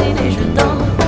et les jeux.